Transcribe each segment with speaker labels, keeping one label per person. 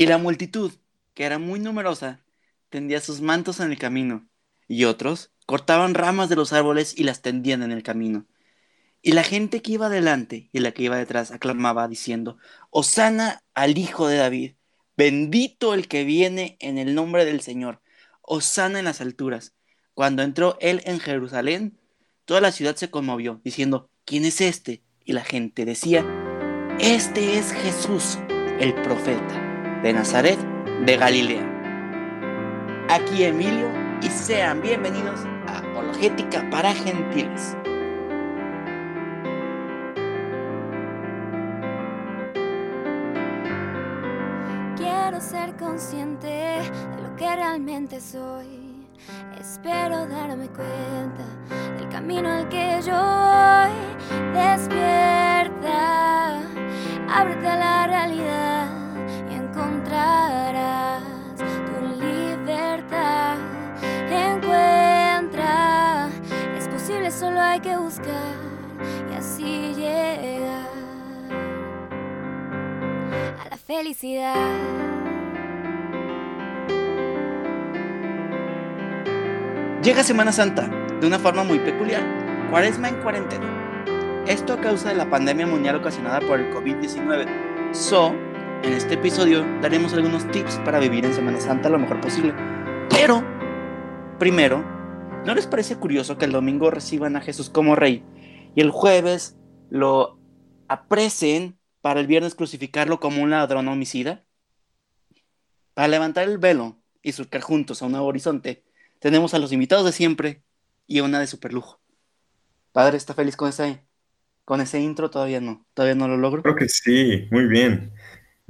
Speaker 1: Y la multitud, que era muy numerosa, tendía sus mantos en el camino, y otros cortaban ramas de los árboles y las tendían en el camino. Y la gente que iba delante y la que iba detrás aclamaba diciendo, Osana al Hijo de David, bendito el que viene en el nombre del Señor, Osana en las alturas. Cuando entró él en Jerusalén, toda la ciudad se conmovió, diciendo, ¿quién es este? Y la gente decía, este es Jesús, el profeta, de Nazaret, de Galilea. Aquí Emilio y sean bienvenidos a Apologética para Gentiles.
Speaker 2: Quiero ser consciente de lo que realmente soy. Espero darme cuenta del camino al que yo voy. Despierta, ábrete a la realidad encontrarás tu libertad. Encuentra, es posible, solo hay que buscar y así llegar a la felicidad.
Speaker 1: Llega Semana Santa de una forma muy peculiar, cuaresma en cuarentena. Esto a causa de la pandemia mundial ocasionada por el COVID-19. So, en este episodio daremos algunos tips para vivir en Semana Santa lo mejor posible. Pero, primero, ¿no les parece curioso que el domingo reciban a Jesús como rey y el jueves lo aprecen para el viernes crucificarlo como un ladrón homicida? Para levantar el velo y surcar juntos a un nuevo horizonte, tenemos a los invitados de siempre y a una de super lujo. Padre, ¿está feliz con ese, con ese intro? Todavía no, todavía no lo logro.
Speaker 3: Creo que sí, muy bien.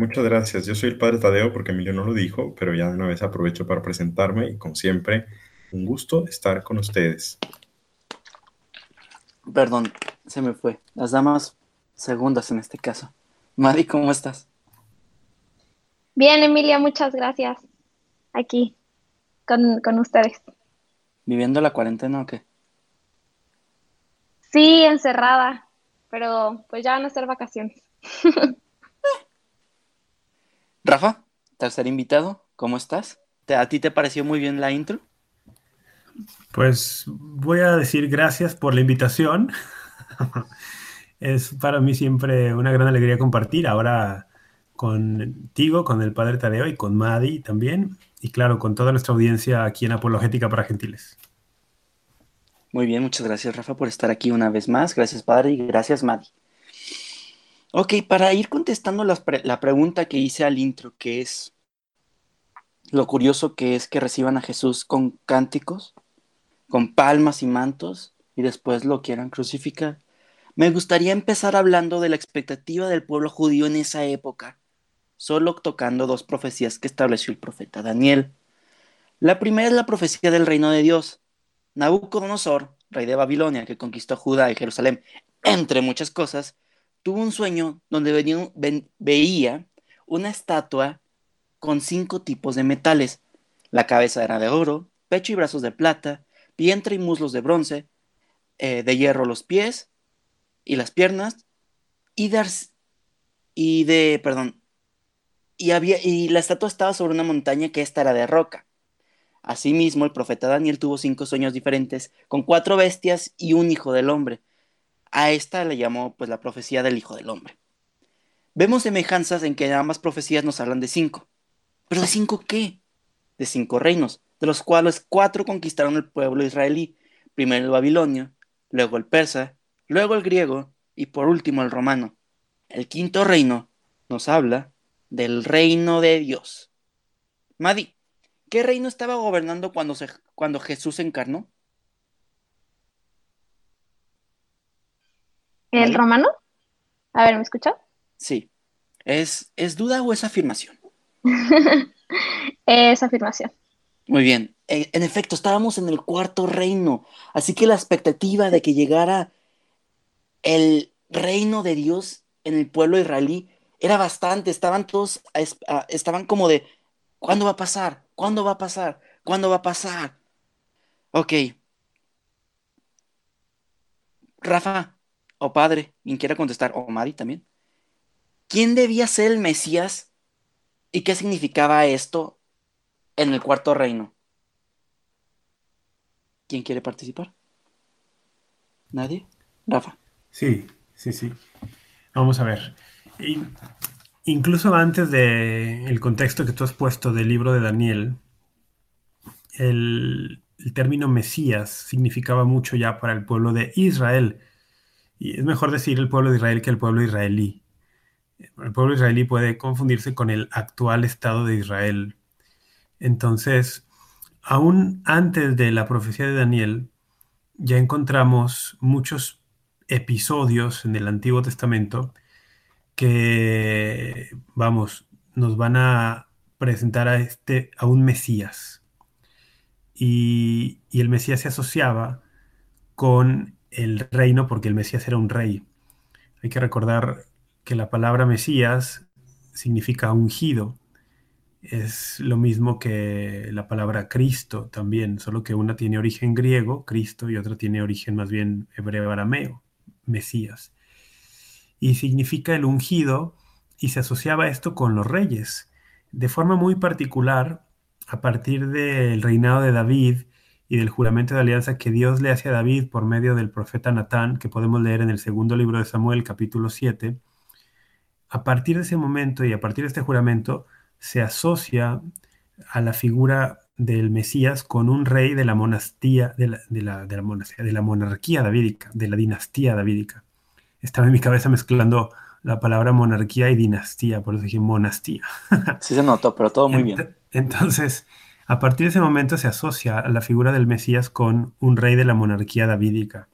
Speaker 3: Muchas gracias. Yo soy el padre Tadeo porque Emilio no lo dijo, pero ya de una vez aprovecho para presentarme y como siempre, un gusto estar con ustedes.
Speaker 1: Perdón, se me fue. Las damas segundas en este caso. Madi, ¿cómo estás?
Speaker 4: Bien, Emilia, muchas gracias. Aquí, con, con ustedes.
Speaker 1: ¿Viviendo la cuarentena o qué?
Speaker 4: Sí, encerrada, pero pues ya van a ser vacaciones.
Speaker 1: Rafa, tercer invitado, ¿cómo estás? ¿Te- ¿A ti te pareció muy bien la intro?
Speaker 5: Pues voy a decir gracias por la invitación. Es para mí siempre una gran alegría compartir ahora contigo, con el padre Tadeo y con Madi también. Y claro, con toda nuestra audiencia aquí en Apologética para Gentiles.
Speaker 1: Muy bien, muchas gracias Rafa por estar aquí una vez más. Gracias padre y gracias Madi. Ok, para ir contestando la pregunta que hice al intro, que es lo curioso que es que reciban a Jesús con cánticos, con palmas y mantos, y después lo quieran crucificar. Me gustaría empezar hablando de la expectativa del pueblo judío en esa época, solo tocando dos profecías que estableció el profeta Daniel. La primera es la profecía del reino de Dios. Nabucodonosor, rey de Babilonia, que conquistó Judá y Jerusalén, entre muchas cosas, tuvo un sueño donde veía una estatua con cinco tipos de metales. La cabeza era de oro, pecho y brazos de plata, vientre y muslos de bronce, eh, de hierro los pies y las piernas, y de, ars- y de, perdón, y, había, y la estatua estaba sobre una montaña que esta era de roca. Asimismo, el profeta Daniel tuvo cinco sueños diferentes, con cuatro bestias y un hijo del hombre. A esta le llamó pues la profecía del hijo del hombre. Vemos semejanzas en que ambas profecías nos hablan de cinco. ¿Pero de cinco qué? De cinco reinos, de los cuales cuatro conquistaron el pueblo israelí. Primero el babilonio, luego el persa, luego el griego y por último el romano. El quinto reino nos habla del reino de Dios. Madi, ¿qué reino estaba gobernando cuando, se, cuando Jesús se encarnó?
Speaker 4: ¿El
Speaker 1: ¿Vale?
Speaker 4: romano? A ver, ¿me escuchó?
Speaker 1: Sí. ¿Es, ¿Es duda o es afirmación?
Speaker 4: Es afirmación.
Speaker 1: Muy bien. En efecto, estábamos en el cuarto reino, así que la expectativa de que llegara el reino de Dios en el pueblo israelí era bastante. Estaban todos, estaban como de, ¿cuándo va a pasar? ¿Cuándo va a pasar? ¿Cuándo va a pasar? Ok. Rafa, o padre, quien quiera contestar, o Mari también. ¿Quién debía ser el Mesías ¿Y qué significaba esto en el cuarto reino? ¿Quién quiere participar? ¿Nadie? Rafa.
Speaker 5: Sí, sí, sí. Vamos a ver. incluso antes del contexto que tú has puesto del libro de Daniel, el, el término Mesías significaba mucho ya para el pueblo de Israel. Y es mejor decir el pueblo de Israel que el pueblo israelí. El pueblo israelí puede confundirse con el actual Estado de Israel. Entonces, aún antes de la profecía de Daniel, ya encontramos muchos episodios en el Antiguo Testamento que, vamos, nos van a presentar a, este, a un Mesías. Y, y el Mesías se asociaba con el reino porque el Mesías era un rey. Hay que recordar que la palabra Mesías significa ungido es lo mismo que la palabra Cristo también, solo que una tiene origen griego, Cristo, y otra tiene origen más bien hebreo arameo, Mesías. Y significa el ungido y se asociaba esto con los reyes. De forma muy particular, a partir del reinado de David y del juramento de alianza que Dios le hace a David por medio del profeta Natán, que podemos leer en el segundo libro de Samuel, capítulo 7, a partir de ese momento y a partir de este juramento, se asocia a la figura del Mesías con un rey de la monastía, de la, de la, de la monarquía davídica, de la dinastía davídica. Estaba en mi cabeza mezclando la palabra monarquía y dinastía, por eso dije monastía.
Speaker 1: Sí se notó, pero todo muy bien.
Speaker 5: Entonces, a partir de ese momento se asocia a la figura del Mesías con un rey de la monarquía davídica.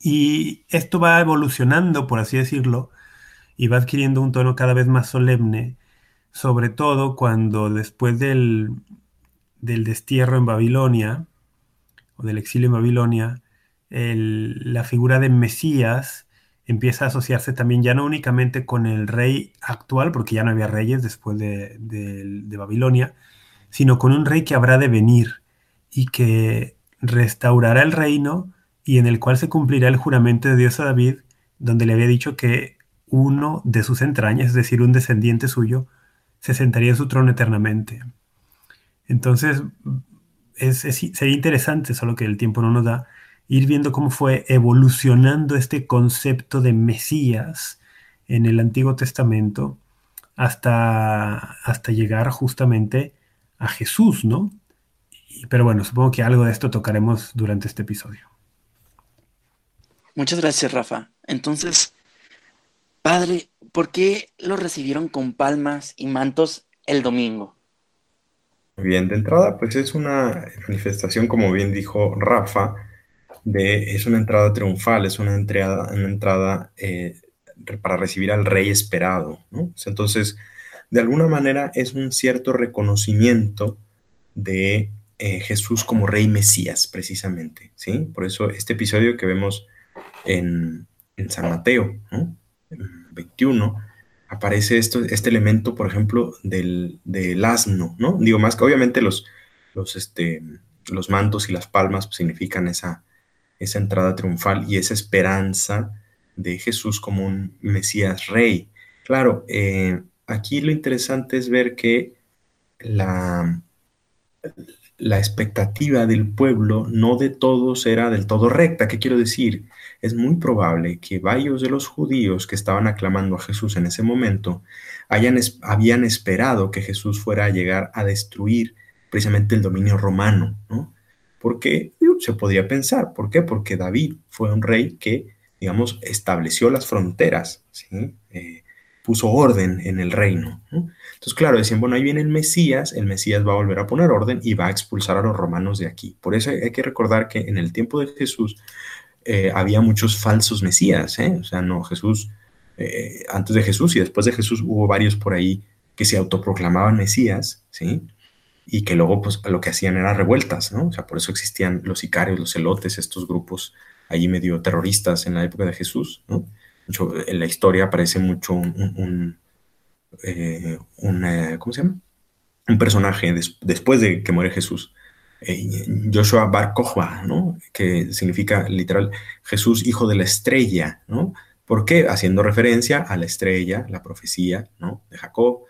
Speaker 5: Y esto va evolucionando, por así decirlo, y va adquiriendo un tono cada vez más solemne sobre todo cuando después del, destierro en Babilonia, o del exilio en Babilonia, la figura de Mesías empieza a asociarse también ya no únicamente con el rey actual, porque ya no había reyes después de, de, Babilonia, sino con un rey que habrá de venir y que restaurará el reino y en el cual se cumplirá el juramento de Dios a David, donde le había dicho que uno de sus entrañas, es decir, un descendiente suyo, se sentaría en su trono eternamente. Entonces, sería interesante, solo que el tiempo no nos da, ir viendo cómo fue evolucionando este concepto de Mesías en el Antiguo Testamento hasta, hasta llegar justamente a Jesús, ¿no? Pero bueno, supongo que algo de esto tocaremos durante este episodio.
Speaker 1: Muchas gracias, Rafa. Entonces, Padre, ¿por qué lo recibieron con palmas y mantos el domingo?
Speaker 3: Bien, de entrada, pues es una manifestación, como bien dijo Rafa, de, es una entrada triunfal, es una entrada, una entrada eh, para recibir al rey esperado. Entonces, de alguna manera es un cierto reconocimiento de eh, Jesús como rey Mesías, precisamente. ¿sí? Por eso este episodio que vemos en, en San Mateo, ¿no? 21, aparece esto, este elemento, por ejemplo, del, asno, ¿no? Digo, más que obviamente los, los, este, los mantos y las palmas significan esa, esa entrada triunfal y esa esperanza de Jesús como un Mesías rey. Claro, eh, aquí lo interesante es ver que la, la expectativa del pueblo no de todos era del todo recta. ¿Qué quiero decir? Es muy probable que varios de los judíos que estaban aclamando a Jesús en ese momento habían esperado que Jesús fuera a llegar a destruir precisamente el dominio romano, ¿no? Porque se podría pensar, ¿por qué? Porque David fue un rey que, digamos, estableció las fronteras, ¿sí? Eh, puso orden en el reino. Entonces, claro, decían, bueno, ahí viene el Mesías, el Mesías va a volver a poner orden y va a expulsar a los romanos de aquí. Por eso hay que recordar que en el tiempo de Jesús eh, había muchos falsos Mesías, ¿eh? o sea, no, Jesús, eh, antes de Jesús y después de Jesús hubo varios por ahí que se autoproclamaban Mesías, ¿sí? Y que luego, pues, lo que hacían eran revueltas, ¿no? O sea, por eso existían los sicarios, los celotes, estos grupos allí medio terroristas en la época de Jesús, ¿no? En la historia aparece mucho un, eh, eh, ¿cómo se llama? Un personaje después de que muere Jesús, eh, Joshua Bar Kokhba, ¿no? Que significa literal Jesús, hijo de la estrella, ¿no? ¿Por qué? Haciendo referencia a la estrella, la profecía, ¿no? De Jacob.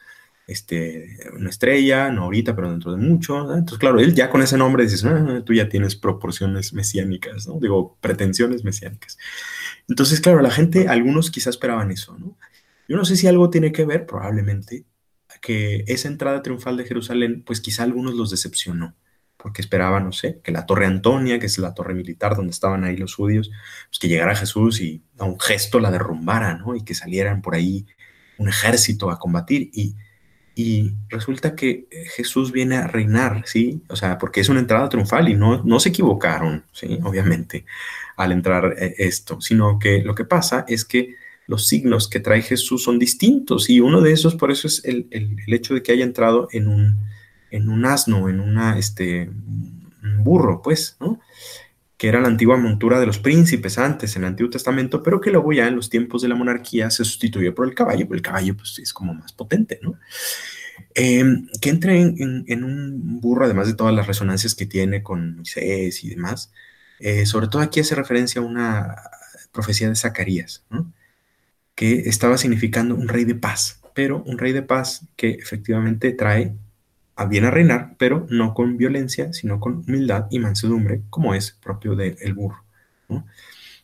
Speaker 3: este, una estrella, no ahorita, pero dentro de mucho. Entonces, claro, él ya con ese nombre dices, ah, tú ya tienes proporciones mesiánicas, ¿no? Digo, pretensiones mesiánicas. Entonces, claro, la gente, algunos quizás esperaban eso, ¿no? Yo no sé si algo tiene que ver, probablemente, que esa entrada triunfal de Jerusalén, pues quizá algunos los decepcionó, porque esperaban, no sé, que la torre Antonia, que es la torre militar donde estaban ahí los judíos, pues que llegara Jesús y a un gesto la derrumbara, ¿no? Y que salieran por ahí un ejército a combatir. Y, y resulta que Jesús viene a reinar, ¿sí? O sea, porque es una entrada triunfal y no, no se equivocaron, ¿sí? Obviamente, al entrar eh, esto, sino que lo que pasa es que los signos que trae Jesús son distintos y uno de esos, por eso es el, hecho de que haya entrado en un, en un asno, en una, este, un burro, pues, ¿no? Que era la antigua montura de los príncipes antes en el Antiguo Testamento, pero que luego ya en los tiempos de la monarquía se sustituyó por el caballo, porque el caballo pues, es como más potente, ¿no? Em, que entre en, un burro, además de todas las resonancias que tiene con Moisés y demás, eh, sobre todo aquí hace referencia a una profecía de Zacarías, ¿no? que estaba significando un rey de paz, pero un rey de paz que efectivamente trae a bien a reinar, pero no con violencia, sino con humildad y mansedumbre, como es propio del burro.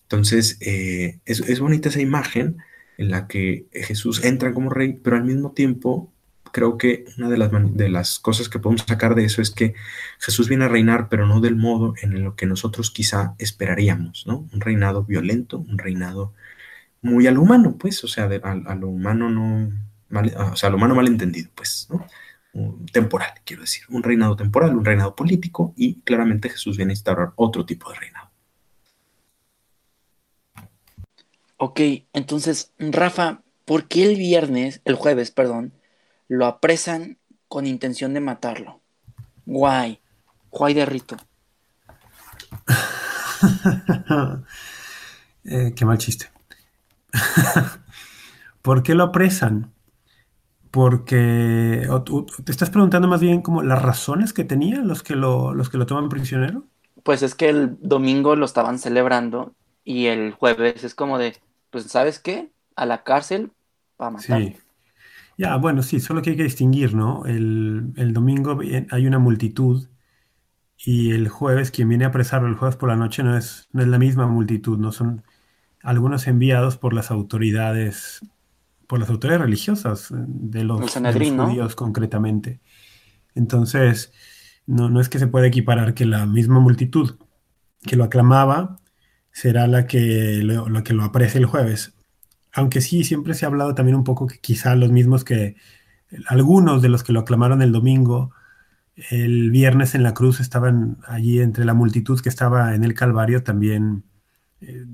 Speaker 3: Entonces, eh, es, bonita esa imagen en la que Jesús entra como rey, pero al mismo tiempo creo que una de las, de las cosas que podemos sacar de eso es que Jesús viene a reinar, pero no del modo en lo que nosotros quizá esperaríamos, ¿no? Un reinado violento, un reinado muy al humano, pues, o sea, a, lo humano no, mal, o sea, a lo humano malentendido, pues, ¿no? Temporal, quiero decir, un reinado temporal, un reinado político, y claramente Jesús viene a instaurar otro tipo de reinado.
Speaker 1: Ok, entonces, Rafa, ¿por qué el viernes, el jueves, perdón, lo apresan con intención de matarlo? Guay, guay de rito.
Speaker 5: Eh, qué mal chiste. ¿Por qué lo apresan? Porque te estás preguntando más bien como las razones que tenían los que lo, los que lo toman prisionero.
Speaker 1: Pues es que el domingo lo estaban celebrando y el jueves es como de, pues ¿sabes qué? A la cárcel para matar.
Speaker 5: Sí. Ya, bueno, sí, solo que hay que distinguir, ¿no? El, el domingo hay una multitud y el jueves quien viene a apresarlo el jueves por la noche no es, no es la misma multitud, no son algunos enviados por las autoridades, por las autoridades religiosas eh, de los, judíos concretamente. Entonces, no, es que se pueda equiparar que la misma multitud que lo aclamaba será la que lo, que lo aprecie el jueves. Aunque sí, siempre se ha hablado también un poco que quizá los mismos que algunos de los que lo aclamaron el domingo, el viernes en la cruz estaban allí entre la multitud que estaba en el Calvario también eh,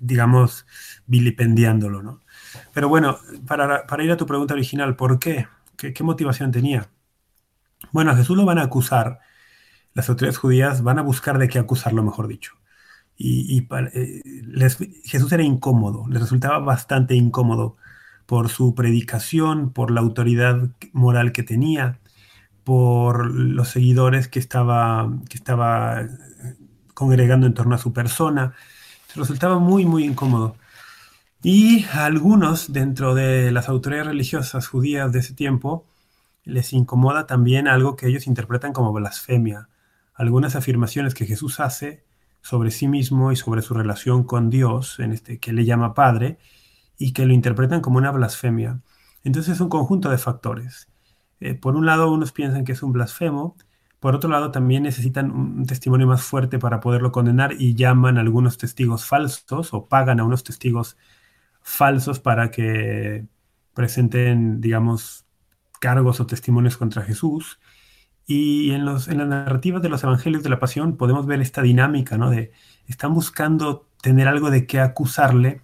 Speaker 5: digamos, vilipendiándolo, ¿no? Pero bueno, para, ir a tu pregunta original, ¿por qué? ¿Qué, motivación tenía? Bueno, a Jesús lo van a acusar, las autoridades judías van a buscar de qué acusarlo, mejor dicho. Y, eh, Jesús era incómodo, les resultaba bastante incómodo por su predicación, por la autoridad moral que tenía, por los seguidores que estaba, que estaba congregando en torno a su persona resultaba muy, muy incómodo. Y a algunos dentro de las autoridades religiosas judías de ese tiempo les incomoda también algo que ellos interpretan como blasfemia. Algunas afirmaciones que Jesús hace sobre sí mismo y sobre su relación con Dios, en este que le llama Padre, y que lo interpretan como una blasfemia. Entonces es un conjunto de factores. Eh, por un lado, unos piensan que es un blasfemo, por otro lado, también necesitan un testimonio más fuerte para poderlo condenar y llaman a algunos testigos falsos o pagan a unos testigos falsos para que presenten, digamos, cargos o testimonios contra Jesús. Y en, los, en las narrativas de los evangelios de la pasión podemos ver esta dinámica, ¿no? De están buscando tener algo de qué acusarle,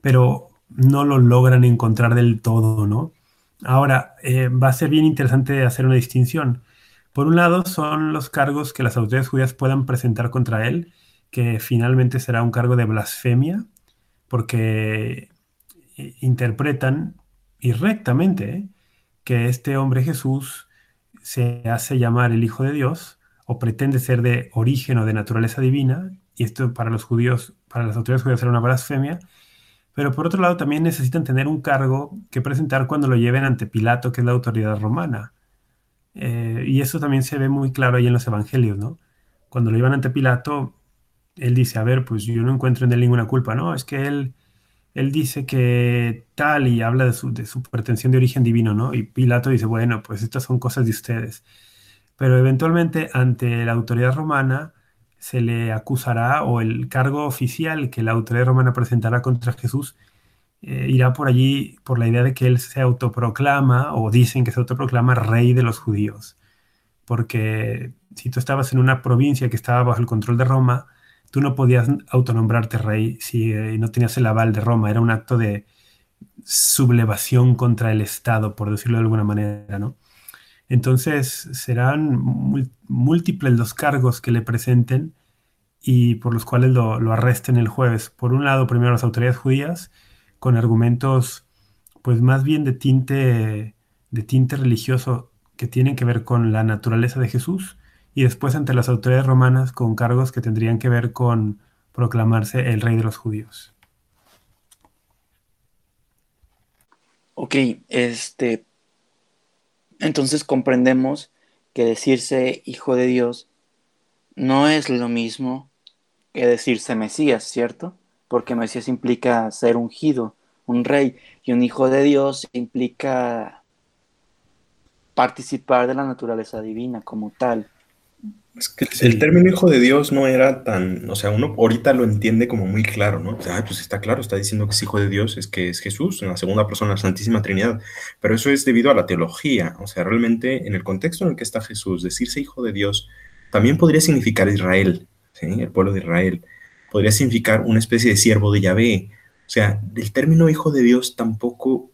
Speaker 5: pero no lo logran encontrar del todo, ¿no? Ahora, eh, va a ser bien interesante hacer una distinción por un lado, son los cargos que las autoridades judías puedan presentar contra él, que finalmente será un cargo de blasfemia, porque eh, interpretan irrectamente que este hombre Jesús se hace llamar el Hijo de Dios o pretende ser de origen o de naturaleza divina, y esto para los judíos, para las autoridades judías será una blasfemia, pero por otro lado también necesitan tener un cargo que presentar cuando lo lleven ante Pilato, que es la autoridad romana. Eh, y eso también se ve muy claro ahí en los evangelios, ¿no? Cuando lo llevan ante Pilato, él dice, a ver, pues yo no encuentro en él ninguna culpa, ¿no? Es que él, él dice que tal y habla de su, de pretensión de origen divino, ¿no? Y Pilato dice, bueno, pues estas son cosas de ustedes. Pero eventualmente ante la autoridad romana se le acusará o el cargo oficial que la autoridad romana presentará contra Jesús eh, irá por allí por la idea de que él se autoproclama o dicen que se autoproclama rey de los judíos. Porque si tú estabas en una provincia que estaba bajo el control de Roma, tú no podías autonombrarte rey si eh, no tenías el aval de Roma. Era un acto de sublevación contra el Estado, por decirlo de alguna manera, ¿no? Entonces serán múltiples los cargos que le presenten y por los cuales lo, arresten el jueves. Por un lado, primero las autoridades judías con argumentos pues más bien de tinte, de tinte religioso que tienen que ver con la naturaleza de Jesús y después ante las autoridades romanas con cargos que tendrían que ver con proclamarse el rey de los judíos.
Speaker 1: Ok, este, entonces comprendemos que decirse hijo de Dios no es lo mismo que decirse Mesías, ¿cierto? Porque Mesías implica ser ungido, un rey, y un hijo de Dios implica participar de la naturaleza divina como tal.
Speaker 3: Es que el término hijo de Dios no era tan, o sea, uno ahorita lo entiende como muy claro, ¿no? Sea, pues está claro, está diciendo que es hijo de Dios, es que es Jesús, en la segunda persona la Santísima Trinidad, pero eso es debido a la teología, o sea, realmente en el contexto en el que está Jesús, decirse hijo de Dios también podría significar Israel, ¿sí? El pueblo de Israel, podría significar una especie de siervo de Yahvé, o sea, el término hijo de Dios tampoco,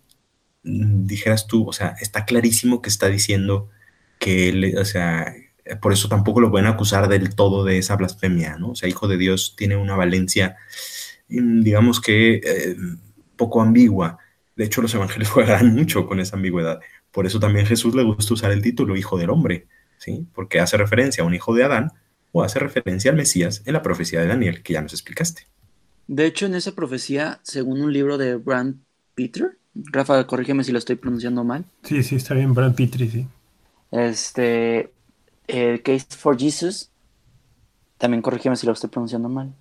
Speaker 3: mm, dijeras tú, o sea, está clarísimo que está diciendo que, él, o sea, por eso tampoco lo pueden acusar del todo de esa blasfemia, ¿no? O sea, hijo de Dios tiene una valencia, mm, digamos que eh, poco ambigua. De hecho, los evangelios juegan mucho con esa ambigüedad. Por eso también Jesús le gusta usar el título hijo del hombre, ¿sí? Porque hace referencia a un hijo de Adán o hace referencia al Mesías en la profecía de Daniel, que ya nos explicaste.
Speaker 1: De hecho, en esa profecía, según un libro de Brand Peter, Rafa, corrígeme si lo estoy pronunciando mal.
Speaker 5: Sí, sí, está bien, Brand Peter, sí.
Speaker 1: Este, el Case for Jesus, también corrígeme si lo estoy pronunciando mal.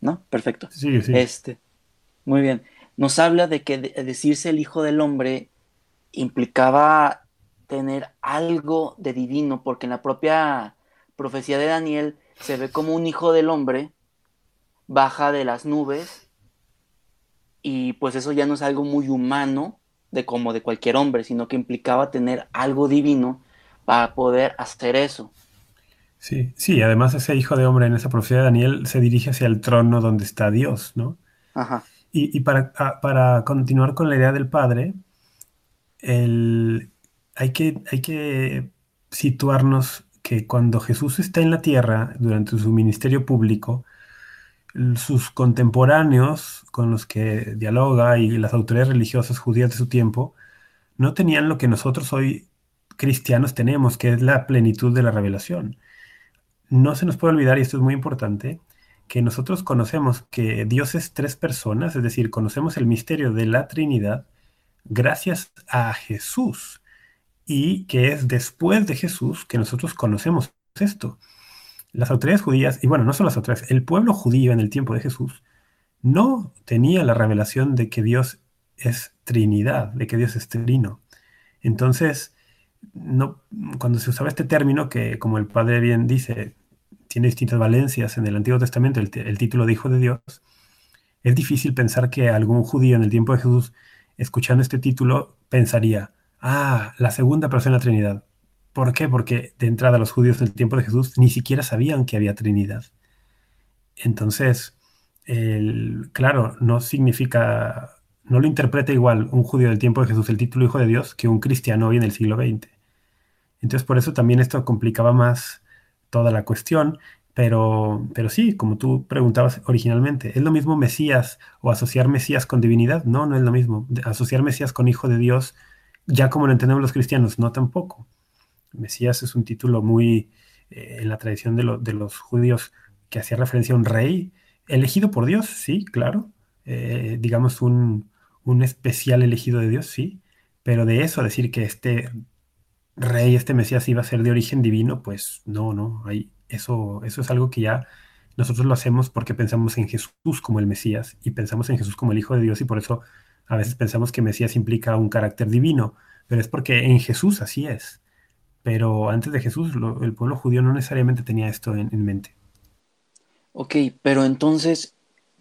Speaker 1: ¿No? Perfecto.
Speaker 5: Sí, sí.
Speaker 1: Este, muy bien. Nos habla de que decirse el Hijo del Hombre implicaba tener algo de divino, porque en la propia profecía de Daniel se ve como un Hijo del Hombre baja de las nubes y pues eso ya no es algo muy humano de como de cualquier hombre, sino que implicaba tener algo divino para poder hacer eso.
Speaker 5: Sí, sí, además ese hijo de hombre en esa profecía de Daniel se dirige hacia el trono donde está Dios, ¿no?
Speaker 1: Ajá.
Speaker 5: Y, para, para, continuar con la idea del Padre, el, hay, que, hay que situarnos que cuando Jesús está en la tierra, durante su ministerio público, sus contemporáneos con los que dialoga y las autoridades religiosas judías de su tiempo, no tenían lo que nosotros hoy cristianos tenemos, que es la plenitud de la revelación. No se nos puede olvidar, y esto es muy importante, que nosotros conocemos que Dios es tres personas, es decir, conocemos el misterio de la Trinidad gracias a Jesús, y que es después de Jesús que nosotros conocemos esto. Las autoridades judías, y bueno, no solo las autoridades, el pueblo judío en el tiempo de Jesús no tenía la revelación de que Dios es Trinidad, de que Dios es trino. Entonces, no, cuando se usaba este término, que como el padre bien dice, tiene distintas valencias en el Antiguo Testamento, el, título de Hijo de Dios, es difícil pensar que algún judío en el tiempo de Jesús, escuchando este título, pensaría, ah, la segunda persona de la Trinidad. ¿Por qué? Porque de entrada los judíos en el tiempo de Jesús ni siquiera sabían que había Trinidad. Entonces, claro, no significa, no lo interpreta igual un judío del tiempo de Jesús el título Hijo de Dios que un cristiano hoy en el siglo XX. Entonces, por eso también esto complicaba más toda la cuestión, pero, pero sí, como tú preguntabas originalmente, ¿es lo mismo Mesías o asociar Mesías con divinidad? No, no es lo mismo. Asociar Mesías con Hijo de Dios, ya como lo entendemos los cristianos, no tampoco. Mesías es un título muy, eh, en la tradición de, de, los judíos, que hacía referencia a un rey elegido por Dios, sí, claro, eh, digamos, un, un especial elegido de Dios, sí, pero de eso decir que este rey, este Mesías iba a ser de origen divino, pues no, no, hay, eso, eso es algo que ya nosotros lo hacemos porque pensamos en Jesús como el Mesías y pensamos en Jesús como el Hijo de Dios y por eso a veces pensamos que Mesías implica un carácter divino, pero es porque en Jesús así es. Pero antes de Jesús el pueblo judío no necesariamente tenía esto en, en mente.
Speaker 1: Ok, pero entonces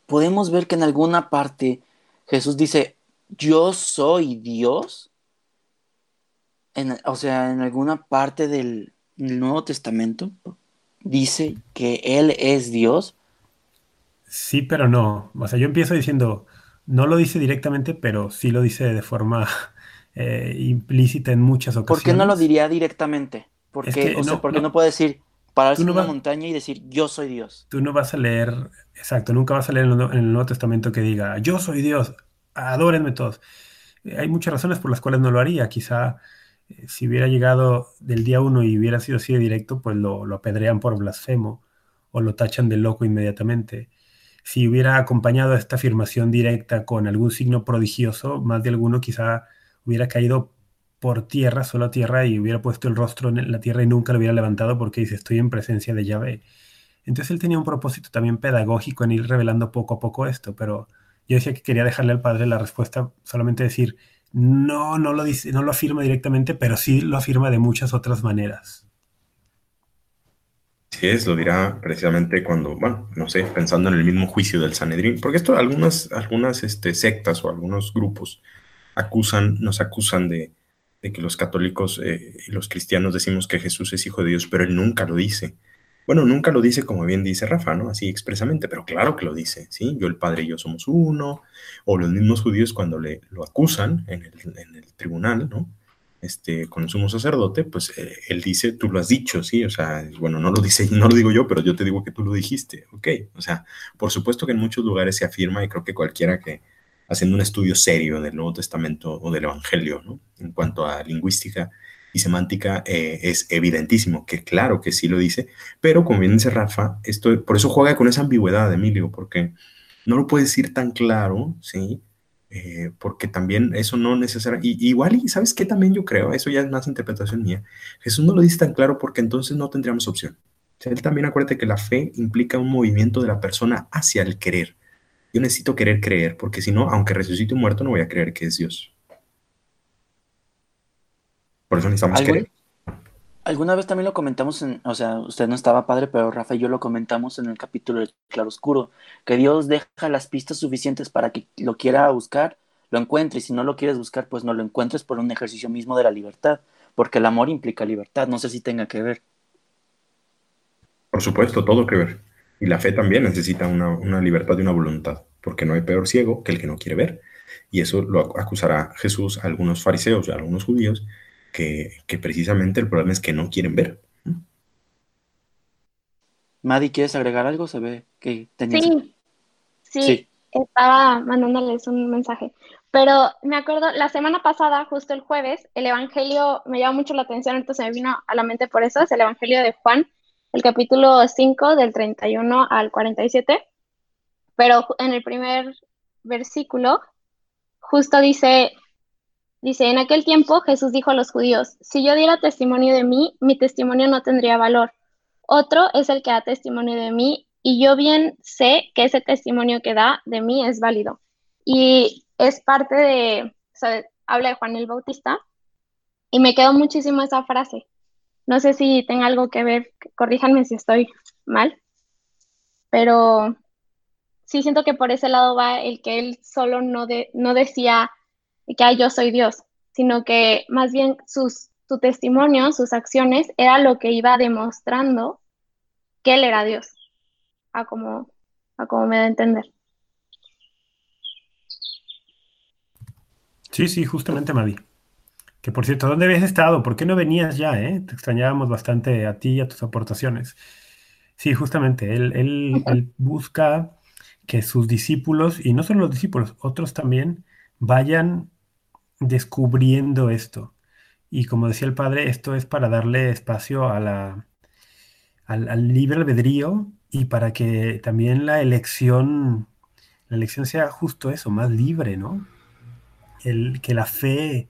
Speaker 1: podemos ver que en alguna parte Jesús dice, yo soy Dios. En, o sea, en alguna parte del Nuevo Testamento dice que Él es Dios.
Speaker 5: Sí, pero no. O sea, yo empiezo diciendo, no lo dice directamente, pero sí lo dice de forma eh, implícita en muchas ocasiones.
Speaker 1: ¿Por qué no lo diría directamente? Porque, o sea, porque no, puede decir, pararse en una montaña y decir, yo soy Dios.
Speaker 5: Tú no vas a leer, exacto, nunca vas a leer en el Nuevo Testamento que diga, yo soy Dios, adórenme todos. Eh, hay muchas razones por las cuales no lo haría. Quizá si hubiera llegado del día uno y hubiera sido así de directo, pues lo, lo apedrean por blasfemo o lo tachan de loco inmediatamente. Si hubiera acompañado esta afirmación directa con algún signo prodigioso, más de alguno quizá hubiera caído por tierra, solo tierra, y hubiera puesto el rostro en la tierra y nunca lo hubiera levantado porque dice, estoy en presencia de Yahvé. Entonces él tenía un propósito también pedagógico en ir revelando poco a poco esto, pero yo decía que quería dejarle al padre la respuesta, solamente decir, no, no lo, dice, no lo afirma directamente, pero sí lo afirma de muchas otras maneras.
Speaker 3: Sí es, lo dirá precisamente cuando, bueno, no sé, pensando en el mismo juicio del Sanedrín, porque esto algunas, algunas este, sectas o algunos grupos acusan, nos acusan de, que los católicos eh, y los cristianos decimos que Jesús es hijo de Dios, pero él nunca lo dice. Bueno, nunca lo dice como bien dice Rafa, ¿no? Así expresamente, pero claro que lo dice, ¿sí? Yo, el Padre y yo somos uno, o los mismos judíos cuando le, lo acusan en el, tribunal, ¿no? Este, con el sumo sacerdote, pues eh, él dice, tú lo has dicho, ¿sí? O sea, bueno, no lo dice, no lo digo yo, pero yo te digo que tú lo dijiste, ¿ok? O sea, por supuesto que en muchos lugares se afirma y creo que cualquiera que haciendo un estudio serio del Nuevo Testamento o del Evangelio, ¿no? En cuanto a lingüística, y semántica eh, es evidentísimo, que claro que sí lo dice, pero como bien dice Rafa, esto, por eso juega con esa ambigüedad, Emilio, porque no lo puede decir tan claro, ¿sí? Eh, porque también eso no necesariamente, igual, y sabes qué también yo creo, eso ya es más interpretación mía, Jesús no lo dice tan claro porque entonces no tendríamos opción. él también acuérdate que la fe implica un movimiento de la persona hacia el querer. Yo necesito querer creer, porque si no, aunque resucite un muerto, no voy a creer que es Dios. Por eso necesitamos querer.
Speaker 1: Alguna vez también lo comentamos, en, o sea, usted no estaba padre, pero Rafa y yo lo comentamos en el capítulo de Claroscuro, que Dios deja las pistas suficientes para que lo quiera buscar, lo encuentre, y si no lo quieres buscar, pues no lo encuentres por un ejercicio mismo de la libertad, porque el amor implica libertad, no sé si tenga que ver.
Speaker 3: Por supuesto, todo que ver. Y la fe también necesita una, una libertad y una voluntad, porque no hay peor ciego que el que no quiere ver. Y eso lo acusará Jesús a algunos fariseos y a algunos judíos, que, precisamente el problema es que no quieren ver.
Speaker 1: Madi, ¿quieres agregar algo? Se ve que
Speaker 4: tenías... Sí, sí, estaba mandándoles un mensaje. Pero me acuerdo, la semana pasada, justo el jueves, el Evangelio me llamó mucho la atención, entonces me vino a la mente por eso, es el Evangelio de Juan, el capítulo 5 del 31 al 47. Pero en el primer versículo, justo dice, Dice, en aquel tiempo Jesús dijo a los judíos, si yo diera testimonio de mí, mi testimonio no tendría valor. Otro es el que da testimonio de mí y yo bien sé que ese testimonio que da de mí es válido. Y es parte de, habla de Juan el Bautista y me quedó muchísimo esa frase. No sé si tenga algo que ver, corríjanme si estoy mal, pero sí siento que por ese lado va el que él solo no, de, no decía que yo soy Dios, sino que más bien sus, su testimonio, sus acciones, era lo que iba demostrando que él era Dios, a como, a como me da a entender.
Speaker 5: Sí, sí, justamente, Mavi. Que por cierto, ¿dónde habías estado? ¿Por qué no venías ya? Eh? Te extrañábamos bastante a ti y a tus aportaciones. Sí, justamente, él, él, él busca que sus discípulos, y no solo los discípulos, otros también, vayan descubriendo esto. Y como decía el padre, esto es para darle espacio a la, al, libre albedrío y para que también la elección, la elección sea justo eso, más libre, ¿no? El, que la fe,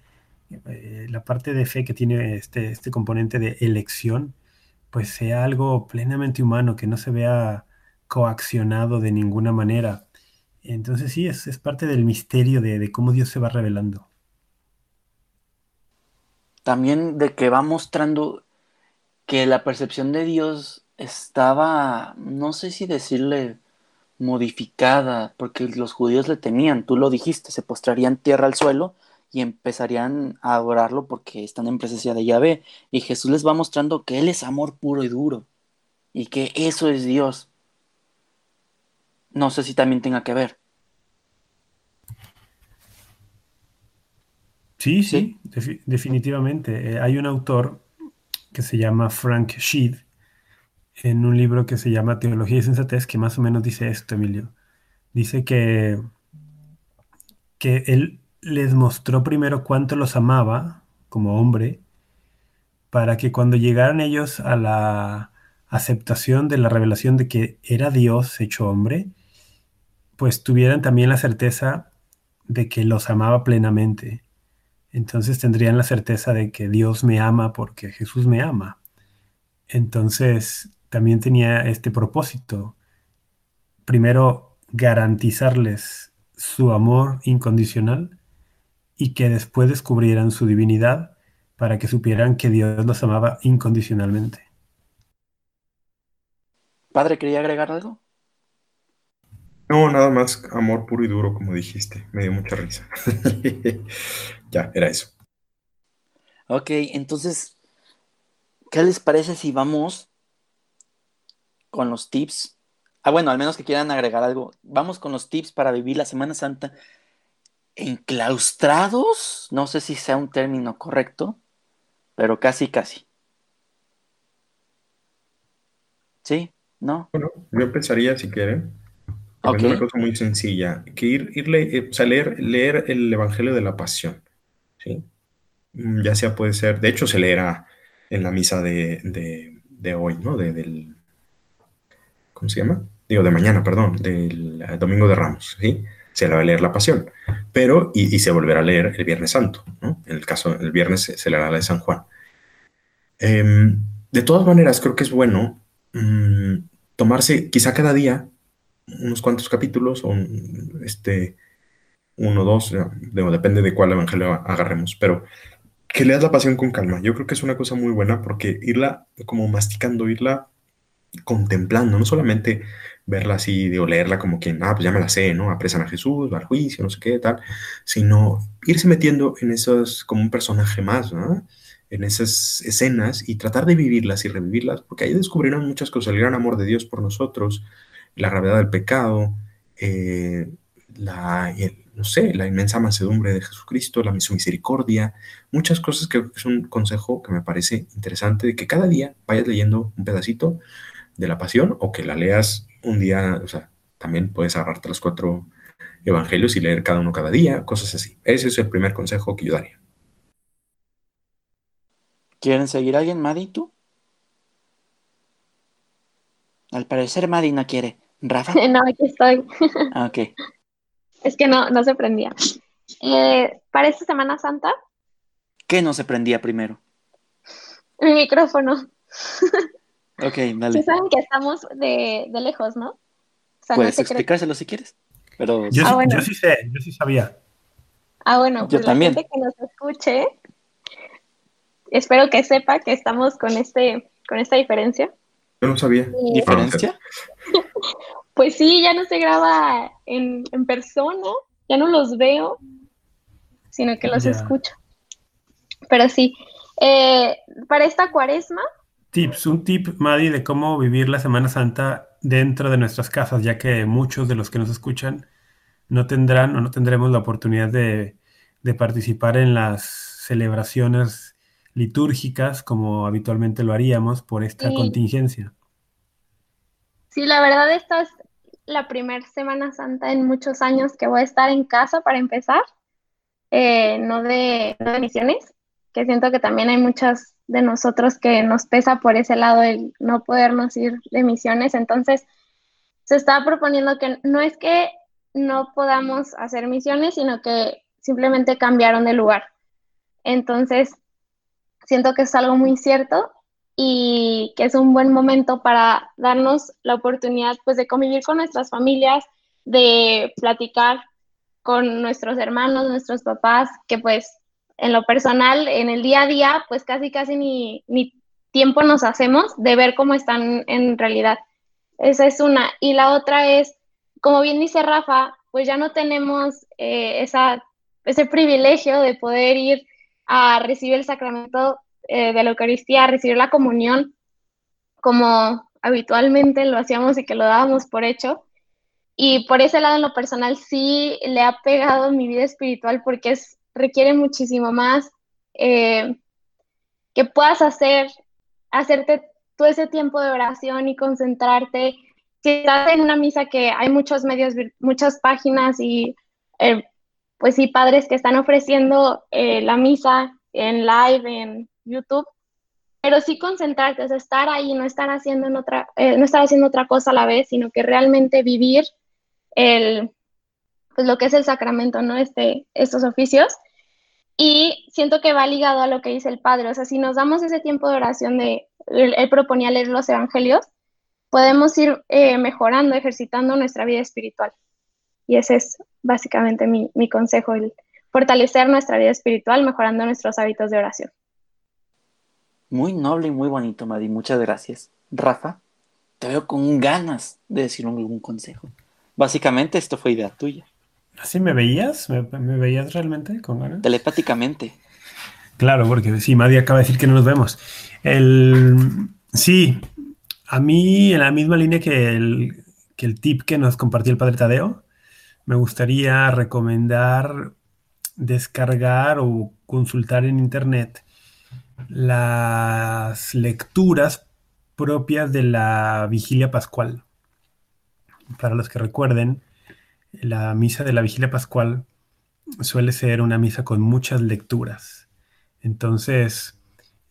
Speaker 5: eh, la parte de fe que tiene este, este componente de elección, pues sea algo plenamente humano, que no se vea coaccionado de ninguna manera. Entonces sí, es, es parte del misterio de cómo Dios se va revelando.
Speaker 1: También de que va mostrando que la percepción de Dios estaba, no sé si decirle modificada, porque los judíos le temían, tú lo dijiste, se postrarían tierra al suelo y empezarían a adorarlo porque están en presencia de Yahvé. Y Jesús les va mostrando que Él es amor puro y duro y que eso es Dios. No sé si también tenga que ver.
Speaker 5: Sí, sí, definitivamente. Eh, hay un autor que se llama Frank Sheed en un libro que se llama Teología y Sensatez que más o menos dice esto, Emilio. Dice que, que él les mostró primero cuánto los amaba como hombre, para que cuando llegaran ellos a la aceptación de la revelación de que era Dios hecho hombre, pues tuvieran también la certeza de que los amaba plenamente. Entonces tendrían la certeza de que Dios me ama porque Jesús me ama. Entonces también tenía este propósito. Primero, garantizarles su amor incondicional y que después descubrieran su divinidad para que supieran que Dios los amaba incondicionalmente.
Speaker 1: Padre, ¿quería agregar algo?
Speaker 3: No, nada más amor puro y duro, como dijiste. Me dio mucha risa. ya, era eso.
Speaker 1: Ok, entonces, ¿qué les parece si vamos con los tips? Ah, bueno, al menos que quieran agregar algo. Vamos con los tips para vivir la Semana Santa enclaustrados, no sé si sea un término correcto, pero casi, casi. ¿Sí? ¿No?
Speaker 3: Bueno, yo empezaría, si quieren, okay. una cosa muy sencilla, que ir, eh, leer, leer el Evangelio de la Pasión, ¿sí? Mm, ya sea puede ser, de hecho se leerá en la misa de, de, hoy, ¿no? De, del, ¿cómo se llama? Digo, de mañana, perdón, del eh, Domingo de Ramos, ¿sí? se le va a leer la pasión, pero y, se volverá a leer el Viernes Santo, ¿no? En el caso, el viernes se, leerá la de San Juan. Em, de todas maneras, creo que es bueno mm, tomarse quizá cada día unos cuantos capítulos, o este, uno o dos, depende de cuál evangelio agarremos, pero que leas la pasión con calma. Yo creo que es una cosa muy buena porque irla como masticando, irla contemplando, no solamente verla así, o leerla como quien, ah, pues ya me la sé, ¿no? Apresan a Jesús, va al juicio, no sé qué, tal, sino irse metiendo en esos, como un personaje más, ¿no? En esas escenas y tratar de vivirlas y revivirlas, porque ahí descubrirán muchas cosas, el gran amor de Dios por nosotros, la gravedad del pecado, eh, la, no sé, la inmensa mansedumbre de Jesucristo, la, misericordia, muchas cosas que es un consejo que me parece interesante de que cada día vayas leyendo un pedacito de la pasión o que la leas un día, o sea, también puedes agarrarte los cuatro evangelios y leer cada uno cada día, cosas así. Ese es el primer consejo que yo daría.
Speaker 1: ¿Quieren seguir a alguien, Madi, tú? Al parecer Madi no quiere. ¿Rafa?
Speaker 4: No, aquí estoy.
Speaker 1: Ah, ok.
Speaker 4: Es que no, no se prendía. Eh, para esta Semana Santa.
Speaker 1: ¿Qué no se prendía primero?
Speaker 4: Mi micrófono.
Speaker 1: Ok, dale.
Speaker 4: saben que estamos de, lejos, ¿no?
Speaker 1: Puedes explicárselo si quieres. Pero...
Speaker 5: Yo, ah, yo, sí sé, yo sí sabía.
Speaker 4: Ah, bueno, pues la gente que nos escuche, espero que sepa que estamos con este, con esta diferencia.
Speaker 3: Yo no sabía.
Speaker 1: ¿Diferencia?
Speaker 4: pues sí, ya no se graba en, persona, ya no los veo, sino que los escucho. Pero sí, eh, para esta cuaresma
Speaker 5: Tips, un tip, Madi, de cómo vivir la Semana Santa dentro de nuestras casas, ya que muchos de los que nos escuchan no tendrán o no tendremos la oportunidad de, participar en las celebraciones litúrgicas como habitualmente lo haríamos por esta contingencia.
Speaker 4: Sí, la verdad esta es la primera Semana Santa en muchos años que voy a estar en casa para empezar, eh, no, de, no de misiones, que siento que también hay muchas de nosotros que nos pesa por ese lado el no podernos ir de misiones. Entonces, se está proponiendo que no es que no podamos hacer misiones, sino que simplemente cambiaron de lugar. Entonces, siento que es algo muy cierto y que es un buen momento para darnos la oportunidad pues de convivir con nuestras familias, de platicar con nuestros hermanos, nuestros papás, que pues en lo personal, en el día a día, pues casi casi ni, ni tiempo nos hacemos de ver cómo están en realidad. Esa es una. Y la otra es, como bien dice Rafa, pues ya no tenemos eh, esa, ese privilegio de poder ir a recibir el sacramento eh, de la Eucaristía, a recibir la comunión como habitualmente lo hacíamos y que lo dábamos por hecho. Y por ese lado, en lo personal, sí le ha pegado mi vida espiritual porque requiere muchísimo más eh, que puedas hacer, hacerte todo ese tiempo de oración y concentrarte. Si estás en una misa que hay muchos medios, muchas páginas y eh, pues sí, padres que están ofreciendo eh, la misa en live, en YouTube, pero sí concentrarte, estar ahí, no estar haciendo en otra, no estar haciendo otra cosa a la vez, sino que realmente vivir el, pues lo que es el sacramento, ¿no? Este, estos oficios. Y siento que va ligado a lo que dice el Padre, o sea, si nos damos ese tiempo de oración de, él, proponía leer los evangelios, podemos ir eh, mejorando, ejercitando nuestra vida espiritual. Y ese es básicamente mi, mi consejo, el fortalecer nuestra vida espiritual mejorando nuestros hábitos de oración.
Speaker 1: Muy noble y muy bonito, Madi. Muchas gracias. Rafa, te veo con ganas de decir algún consejo. Básicamente esto fue idea tuya.
Speaker 5: ¿Así me veías? ¿Me, veías realmente con ganas?
Speaker 1: Telepáticamente.
Speaker 5: Claro, porque sí, Madi acaba de decir que no nos vemos. El, sí, a mí en la misma línea que el, que el tip que nos compartió el padre Tadeo, me gustaría recomendar descargar o consultar en internet las lecturas propias de la vigilia pascual para los que recuerden, la misa de la vigilia pascual suele ser una misa con muchas lecturas. Entonces,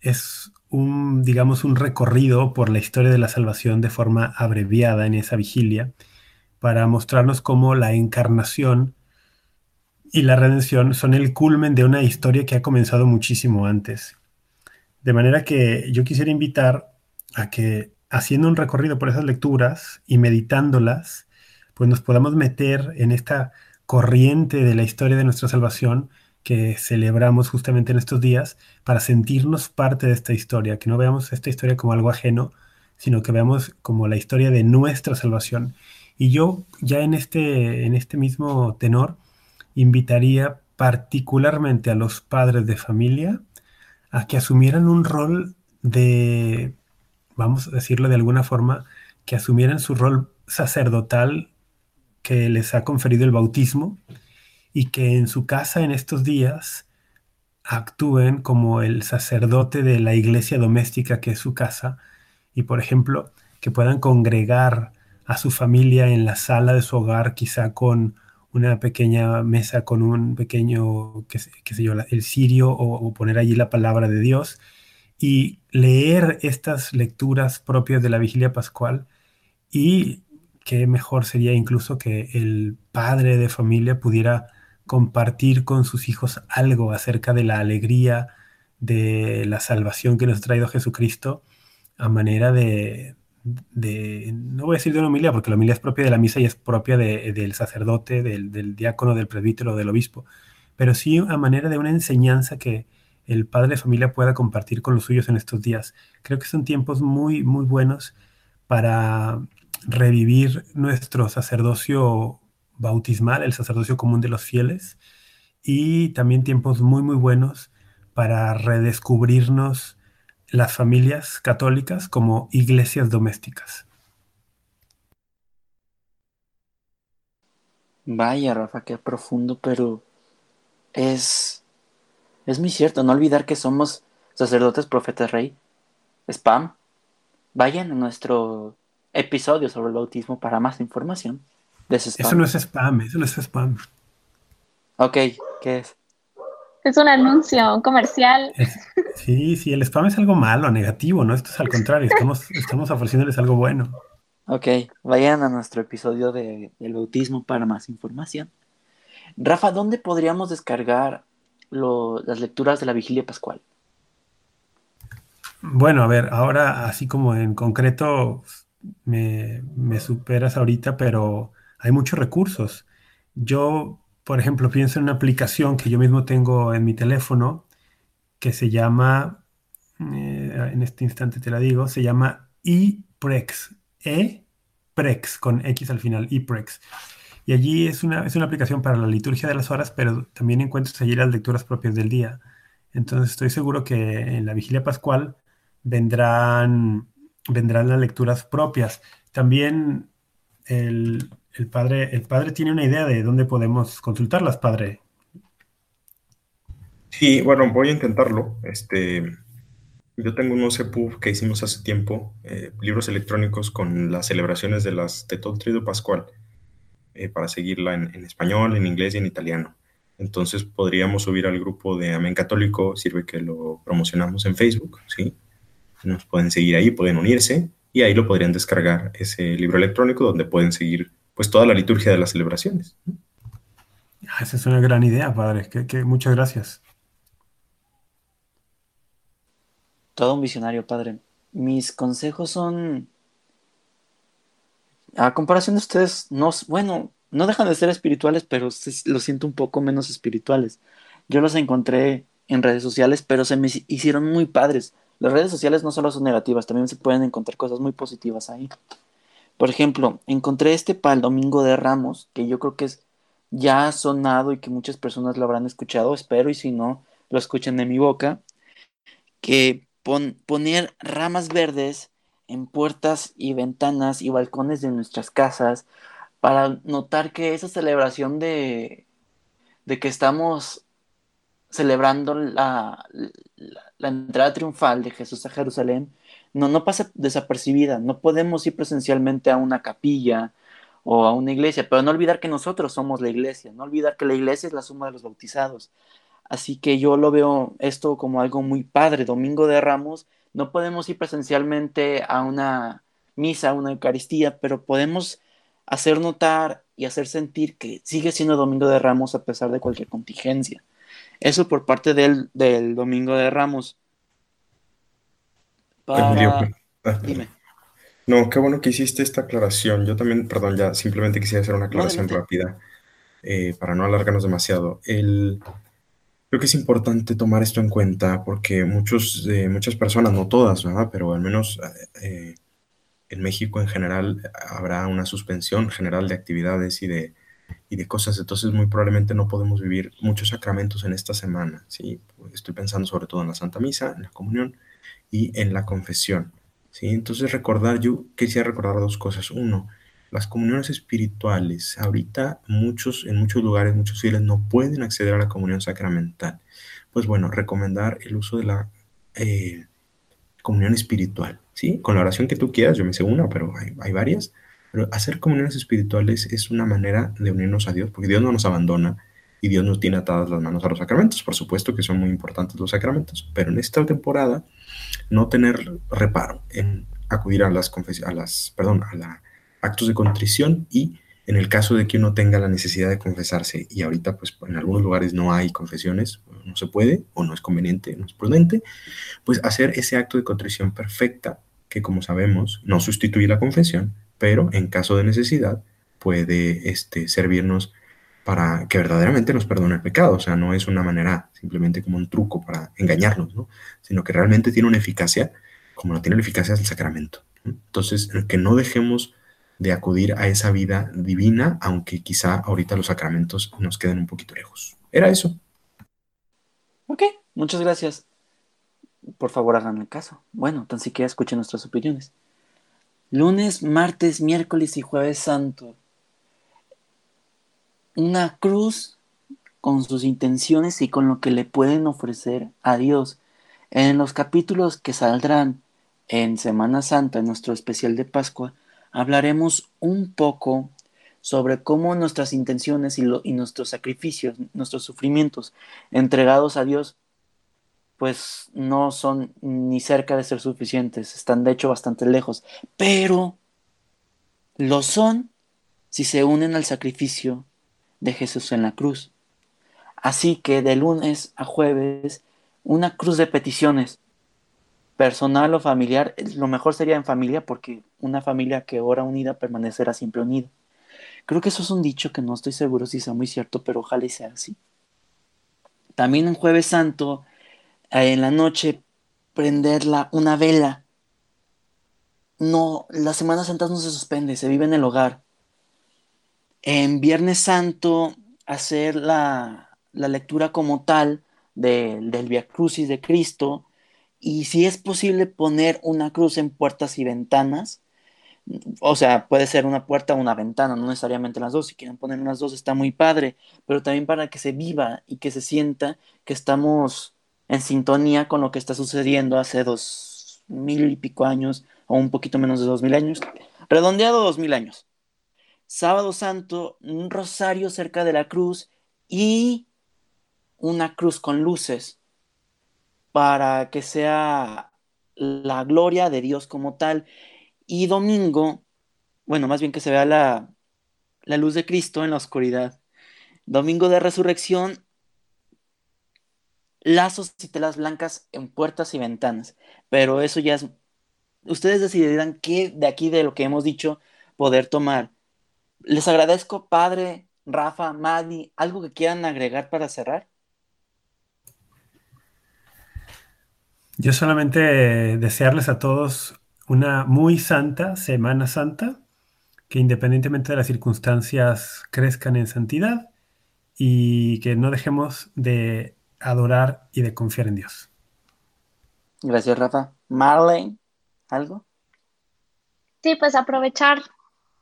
Speaker 5: es un, digamos, un recorrido por la historia de la salvación de forma abreviada en esa vigilia para mostrarnos cómo la encarnación y la redención son el culmen de una historia que ha comenzado muchísimo antes. De manera que yo quisiera invitar a que haciendo un recorrido por esas lecturas y meditándolas, pues nos podamos meter en esta corriente de la historia de nuestra salvación que celebramos justamente en estos días para sentirnos parte de esta historia, que no veamos esta historia como algo ajeno, sino que veamos como la historia de nuestra salvación. Y yo ya en este, en este mismo tenor invitaría particularmente a los padres de familia a que asumieran un rol de vamos a decirlo de alguna forma, que asumieran su rol sacerdotal que les ha conferido el bautismo y que en su casa en estos días actúen como el sacerdote de la iglesia doméstica que es su casa y por ejemplo que puedan congregar a su familia en la sala de su hogar quizá con una pequeña mesa con un pequeño, qué, sé yo, el sirio o poner allí la palabra de Dios y leer estas lecturas propias de la vigilia pascual y qué mejor sería incluso que el padre de familia pudiera compartir con sus hijos algo acerca de la alegría de la salvación que nos ha traído Jesucristo a manera de, no voy a decir de una homilía, porque la homilía es propia de la misa y es propia del sacerdote, del, del diácono, del presbítero, del obispo, pero sí a manera de una enseñanza que, el padre de familia pueda compartir con los suyos en estos días. Creo que son tiempos muy, muy buenos para revivir nuestro sacerdocio bautismal, el sacerdocio común de los fieles, y también tiempos muy, muy buenos para redescubrirnos las familias católicas como iglesias domésticas.
Speaker 1: Vaya, Rafa, qué profundo, pero es es muy cierto, no olvidar que somos sacerdotes, profetas, rey. Spam. Vayan a nuestro episodio sobre el bautismo para más información.
Speaker 5: De ese spam. Eso no es spam, eso no es spam.
Speaker 1: Ok, ¿qué es?
Speaker 4: Es un anuncio, un comercial.
Speaker 5: sí, sí, el spam es algo malo, negativo, ¿no? Esto es al contrario, estamos, estamos ofreciéndoles algo bueno.
Speaker 1: Ok, vayan a nuestro episodio de, del bautismo para más información. Rafa, ¿dónde podríamos descargar las lecturas de la vigilia pascual?
Speaker 5: Bueno, a ver, ahora así como en concreto me, me superas ahorita, pero hay muchos recursos. Yo, por ejemplo, pienso en una aplicación que yo mismo tengo en mi teléfono que se llama, eh, en este instante te la digo, se llama ePrex, ePrex, con X al final, ePrex. Y allí es una, es una aplicación para la liturgia de las horas, pero también encuentras allí las lecturas propias del día. Entonces estoy seguro que en la vigilia pascual vendrán, vendrán las lecturas propias. También el, el, padre, el padre tiene una idea de dónde podemos consultarlas, padre.
Speaker 3: Sí, bueno, voy a intentarlo. Este, yo tengo unos EPUB que hicimos hace tiempo, eh, libros electrónicos con las celebraciones de las de todo Trido Pascual, eh, para seguirla en, en, español, en inglés y en italiano. Entonces podríamos subir al grupo de Amén Católico, sirve que lo promocionamos en Facebook, ¿sí? Nos pueden seguir ahí, pueden unirse y ahí lo podrían descargar ese libro electrónico donde pueden seguir pues toda la liturgia de las celebraciones.
Speaker 5: Ah, esa es una gran idea, padre. Que, muchas gracias.
Speaker 1: Todo un visionario, padre. Mis consejos son, a comparación de ustedes, no, bueno, no dejan de ser espirituales, pero los siento un poco menos espirituales. Yo los encontré en redes sociales, pero se me hicieron muy padres. Las redes sociales no solo son negativas, también se pueden encontrar cosas muy positivas ahí. Por ejemplo, encontré este para el Domingo de Ramos, que yo creo que es ya sonado y que muchas personas lo habrán escuchado, espero, y si no, lo escuchen de mi boca, que poner ramas verdes en puertas y ventanas y balcones de nuestras casas para notar que esa celebración de, que estamos celebrando la, entrada triunfal de Jesús a Jerusalén, no, no pasa desapercibida. No podemos ir presencialmente a una capilla o a una iglesia, pero no olvidar que nosotros somos la iglesia, no olvidar que la iglesia es la suma de los bautizados. Así que yo lo veo esto como algo muy padre. Domingo de Ramos, no podemos ir presencialmente a una misa, a una Eucaristía, pero podemos hacer notar y hacer sentir que sigue siendo Domingo de Ramos a pesar de cualquier contingencia. Eso por parte del, del Domingo de Ramos.
Speaker 3: Dime. No, qué bueno que hiciste esta aclaración. Yo también, perdón, ya simplemente quisiera hacer una aclaración rápida eh, para no alargarnos demasiado. El, creo que es importante tomar esto en cuenta porque muchos, eh, muchas personas, no todas, ¿verdad? pero al menos eh, en México en general habrá una suspensión general de actividades y de, y de cosas, entonces muy probablemente no podemos vivir muchos sacramentos en esta semana, ¿sí? Estoy pensando sobre todo en la Santa Misa, en la comunión y en la confesión, ¿sí? Entonces recordar, yo quisiera recordar dos cosas. Uno, las comuniones espirituales. Ahorita muchos, en muchos lugares, muchos fieles no pueden acceder a la comunión sacramental. Pues bueno, recomendar el uso de la eh, comunión espiritual, ¿sí? Con la oración que tú quieras, yo me sé una, pero hay, hay varias pero hacer comuniones espirituales es una manera de unirnos a Dios, porque Dios no nos abandona y Dios nos tiene atadas las manos a los sacramentos. Por supuesto que son muy importantes los sacramentos, pero en esta temporada no tener reparo en acudir a las a las, perdón, a la actos de contrición y en el caso de que uno tenga la necesidad de confesarse y ahorita pues en algunos lugares no hay confesiones, no se puede o no es conveniente, no es prudente, pues hacer ese acto de contrición perfecta que como sabemos no sustituye la confesión, pero en caso de necesidad puede este, servirnos para que verdaderamente nos perdone el pecado. O sea, no es una manera simplemente como un truco para engañarnos, ¿no? sino que realmente tiene una eficacia como no tiene la eficacia del sacramento. Entonces, que no dejemos de acudir a esa vida divina, aunque quizá ahorita los sacramentos nos queden un poquito lejos. Era eso.
Speaker 1: Ok, muchas gracias. Por favor, háganme caso. Bueno, tan siquiera escuchen nuestras opiniones. Lunes, martes, miércoles y jueves santo. Una cruz con sus intenciones y con lo que le pueden ofrecer a Dios. En los capítulos que saldrán en Semana Santa, en nuestro especial de Pascua, hablaremos un poco sobre cómo nuestras intenciones y, nuestros sacrificios, nuestros sufrimientos entregados a Dios pues no son ni cerca de ser suficientes, están de hecho bastante lejos, pero Lo son si se unen al sacrificio de Jesús en la cruz. Así que de lunes a jueves, una cruz de peticiones, personal o familiar, lo mejor sería en familia porque una familia que ora unida permanecerá siempre unida. Creo que eso es un dicho que no estoy seguro si sea muy cierto, pero ojalá sea así. También en jueves santo, eh, en la noche, prenderla una vela. No, la Semana Santa no se suspende, se vive en el hogar. En Viernes Santo, hacer la, la lectura como tal del Via Crucis de Cristo y si es posible poner una cruz en puertas y ventanas, o sea, puede ser una puerta o una ventana, no necesariamente las dos, si quieren poner las dos está muy padre, pero también para que se viva y que se sienta que estamos en sintonía con lo que está sucediendo hace dos mil y pico años, o un poquito menos de dos mil años, redondeado dos mil años. Sábado Santo, un rosario cerca de la cruz y una cruz con luces para que sea la gloria de Dios como tal. Y domingo, bueno, más bien que se vea la, la luz de Cristo en la oscuridad. Domingo de resurrección, lazos y telas blancas en puertas y ventanas. Pero eso ya es... Ustedes decidirán qué de aquí, de lo que hemos dicho, poder tomar. Les agradezco, Padre, Rafa, Madi, ¿algo que quieran agregar para cerrar?
Speaker 5: Yo solamente desearles a todos una muy santa Semana Santa, que independientemente de las circunstancias crezcan en santidad y que no dejemos de adorar y de confiar en Dios.
Speaker 1: Gracias, Rafa. Marlene, ¿algo?
Speaker 4: Sí, pues aprovechar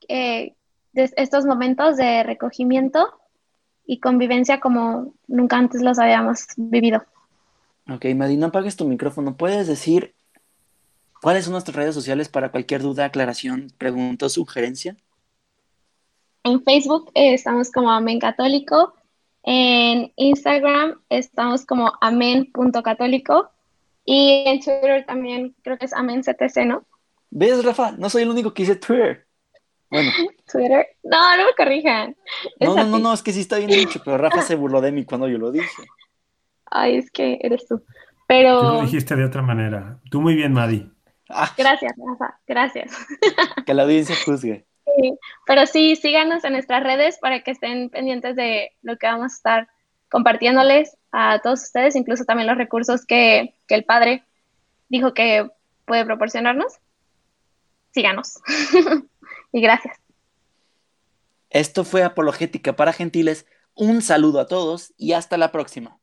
Speaker 4: eh, estos momentos de recogimiento y convivencia como nunca antes los habíamos vivido.
Speaker 1: Ok, Madi, no apagues tu micrófono. ¿Puedes decir cuáles son nuestras redes sociales para cualquier duda, aclaración, pregunta o sugerencia?
Speaker 4: En Facebook eh, estamos como Amén Católico. En Instagram estamos como amén.católico. Y en Twitter también creo que es AménCTC, ¿no?
Speaker 1: ¿Ves, Rafa? No soy el único que dice Twitter. Bueno.
Speaker 4: Twitter. No, no me corrijan.
Speaker 1: No, no, no, no, es que sí está bien dicho, pero Rafa se burló de mí cuando yo lo dije
Speaker 4: ay, es que eres tú. Pero...
Speaker 5: Tú lo dijiste de otra manera. Tú muy bien, Madi.
Speaker 4: Ah. Gracias, Rafa, gracias.
Speaker 1: Que la audiencia juzgue.
Speaker 4: Sí, pero sí, síganos en nuestras redes para que estén pendientes de lo que vamos a estar compartiéndoles a todos ustedes, incluso también los recursos que, que el padre dijo que puede proporcionarnos. Síganos. y gracias.
Speaker 1: Esto fue Apologética para Gentiles. Un saludo a todos y hasta la próxima.